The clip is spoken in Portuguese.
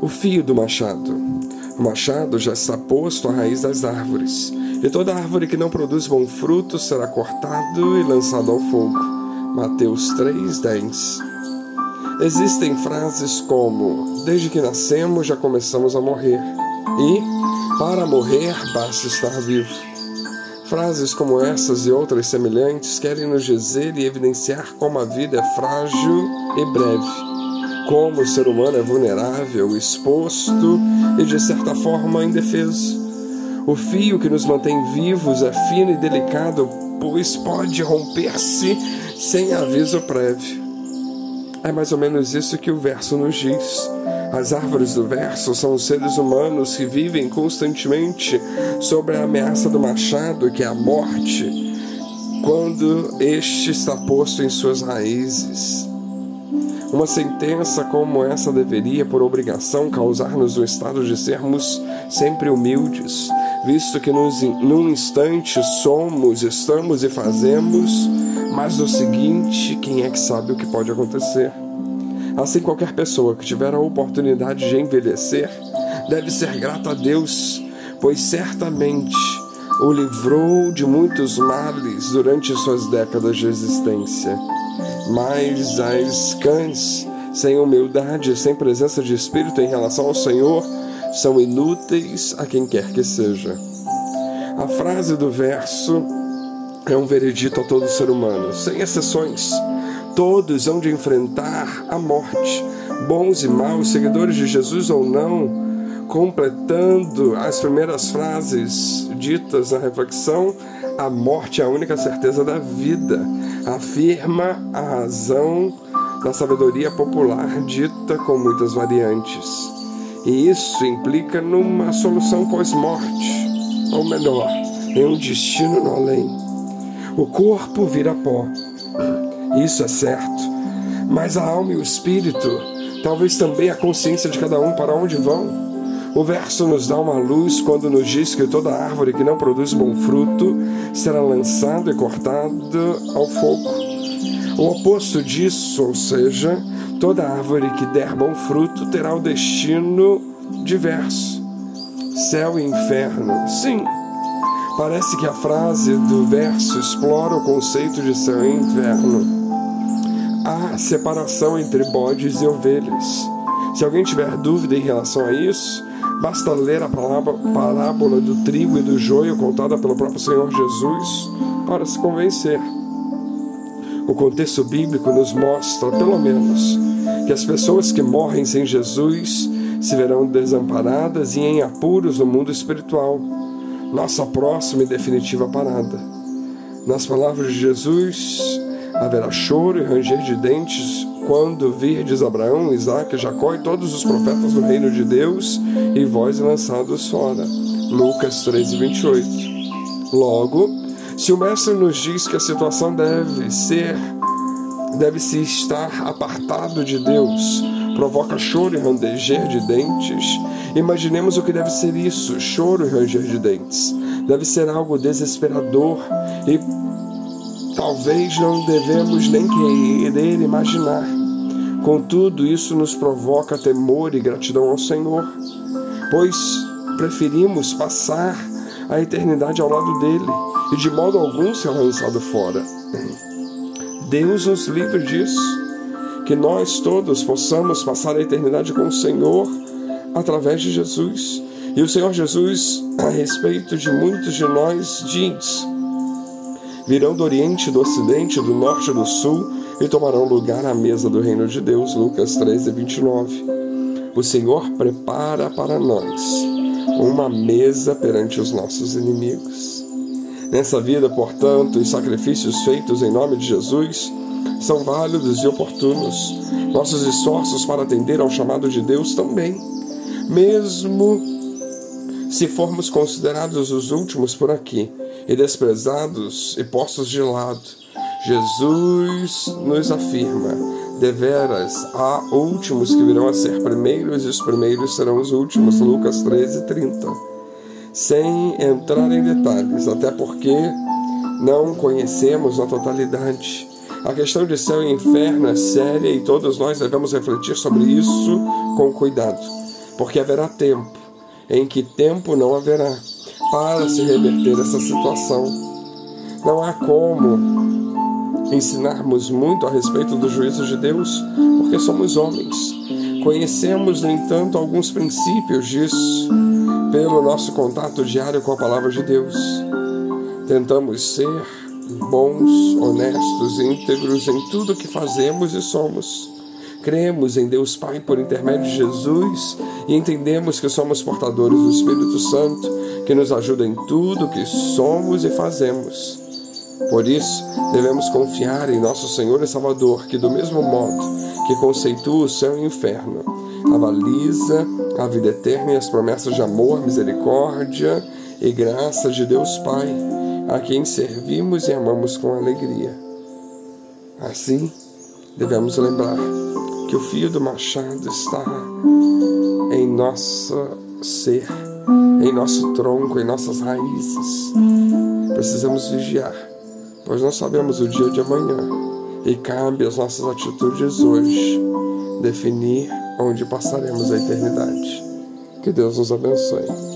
O fio do machado. O machado já está posto à raiz das árvores, e toda árvore que não produz bom fruto será cortado e lançado ao fogo. Mateus 3:10. Existem frases como: Desde que nascemos já começamos a morrer, e para morrer basta estar vivo. Frases como essas e outras semelhantes querem nos dizer e evidenciar como a vida é frágil e breve, como o ser humano é vulnerável, exposto e de certa forma indefeso. O fio que nos mantém vivos é fino e delicado, pois pode romper-se sem aviso prévio. É mais ou menos isso que o verso nos diz. As árvores do verso são os seres humanos que vivem constantemente sobre a ameaça do machado, que é a morte, quando este está posto em suas raízes. Uma sentença como essa deveria, por obrigação, causar-nos o estado de sermos sempre humildes, visto que nos, num instante somos, estamos e fazemos, mas no seguinte, quem é que sabe o que pode acontecer? Assim, qualquer pessoa que tiver a oportunidade de envelhecer deve ser grata a Deus, pois certamente o livrou de muitos males durante suas décadas de existência. Mas as cães, sem humildade, sem presença de espírito em relação ao Senhor, são inúteis a quem quer que seja. A frase do verso é um veredito a todo ser humano, sem exceções todos hão de enfrentar a morte, bons e maus, seguidores de Jesus ou não. Completando as primeiras frases ditas na reflexão, a morte é a única certeza da vida, afirma a razão da sabedoria popular dita com muitas variantes. E isso implica numa solução pós-morte, ou melhor, em um destino no além. O corpo vira pó, isso é certo. Mas a alma e o espírito, talvez também a consciência de cada um para onde vão. O verso nos dá uma luz quando nos diz que toda árvore que não produz bom fruto será lançada e cortada ao fogo. O oposto disso, ou seja, toda árvore que der bom fruto terá o destino diverso. Céu e inferno. Sim, parece que a frase do verso explora o conceito de céu e inferno há separação entre bodes e ovelhas. Se alguém tiver dúvida em relação a isso, basta ler a parábola do trigo e do joio contada pelo próprio Senhor Jesus para se convencer. O contexto bíblico nos mostra, pelo menos, que as pessoas que morrem sem Jesus se verão desamparadas e em apuros no mundo espiritual, nossa próxima e definitiva parada. Nas palavras de Jesus, Haverá choro e ranger de dentes quando virdes Abraão, Isaac, Jacó e todos os profetas do reino de Deus e vós lançados fora. Lucas 13, 28. Logo, se o Mestre nos diz que a situação deve ser, deve se estar apartado de Deus, provoca choro e ranger de dentes, imaginemos o que deve ser isso: choro e ranger de dentes. Deve ser algo desesperador e talvez não devemos nem querer imaginar. Contudo, isso nos provoca temor e gratidão ao Senhor, pois preferimos passar a eternidade ao lado dele e de modo algum ser lançado fora. Deus nos livre disso, que nós todos possamos passar a eternidade com o Senhor através de Jesus. E o Senhor Jesus, a respeito de muitos de nós, diz: virão do Oriente, do Ocidente, do Norte do Sul e tomarão lugar à mesa do reino de Deus. Lucas 13, 29. O Senhor prepara para nós uma mesa perante os nossos inimigos. Nessa vida, portanto, os sacrifícios feitos em nome de Jesus são válidos e oportunos. Nossos esforços para atender ao chamado de Deus também. Mesmo se formos considerados os últimos por aqui, e desprezados e postos de lado. Jesus nos afirma: deveras há últimos que virão a ser primeiros e os primeiros serão os últimos. Lucas 13, 30. Sem entrar em detalhes, até porque não conhecemos a totalidade. A questão de céu e inferno é séria e todos nós devemos refletir sobre isso com cuidado. porque haverá tempo em que tempo não haverá para se reverter essa situação. Não há como ensinarmos muito a respeito do juízo de Deus, porque somos homens. Conhecemos, no entanto, alguns princípios disso pelo nosso contato diário com a palavra de Deus. Tentamos ser bons, honestos, íntegros em tudo que fazemos e somos. Cremos em Deus Pai por intermédio de Jesus e entendemos que somos portadores do Espírito Santo que nos ajuda em tudo que somos e fazemos. Por isso, devemos confiar em nosso Senhor e Salvador, que, do mesmo modo que conceitua o céu e o inferno, avaliza a vida eterna e as promessas de amor, misericórdia e graça de Deus Pai, a quem servimos e amamos com alegria. Assim, devemos lembrar que o fio do machado está em nosso ser, em nosso tronco, em nossas raízes. Precisamos vigiar, pois não sabemos o dia de amanhã e cabe às nossas atitudes hoje definir onde passaremos a eternidade. Que Deus nos abençoe.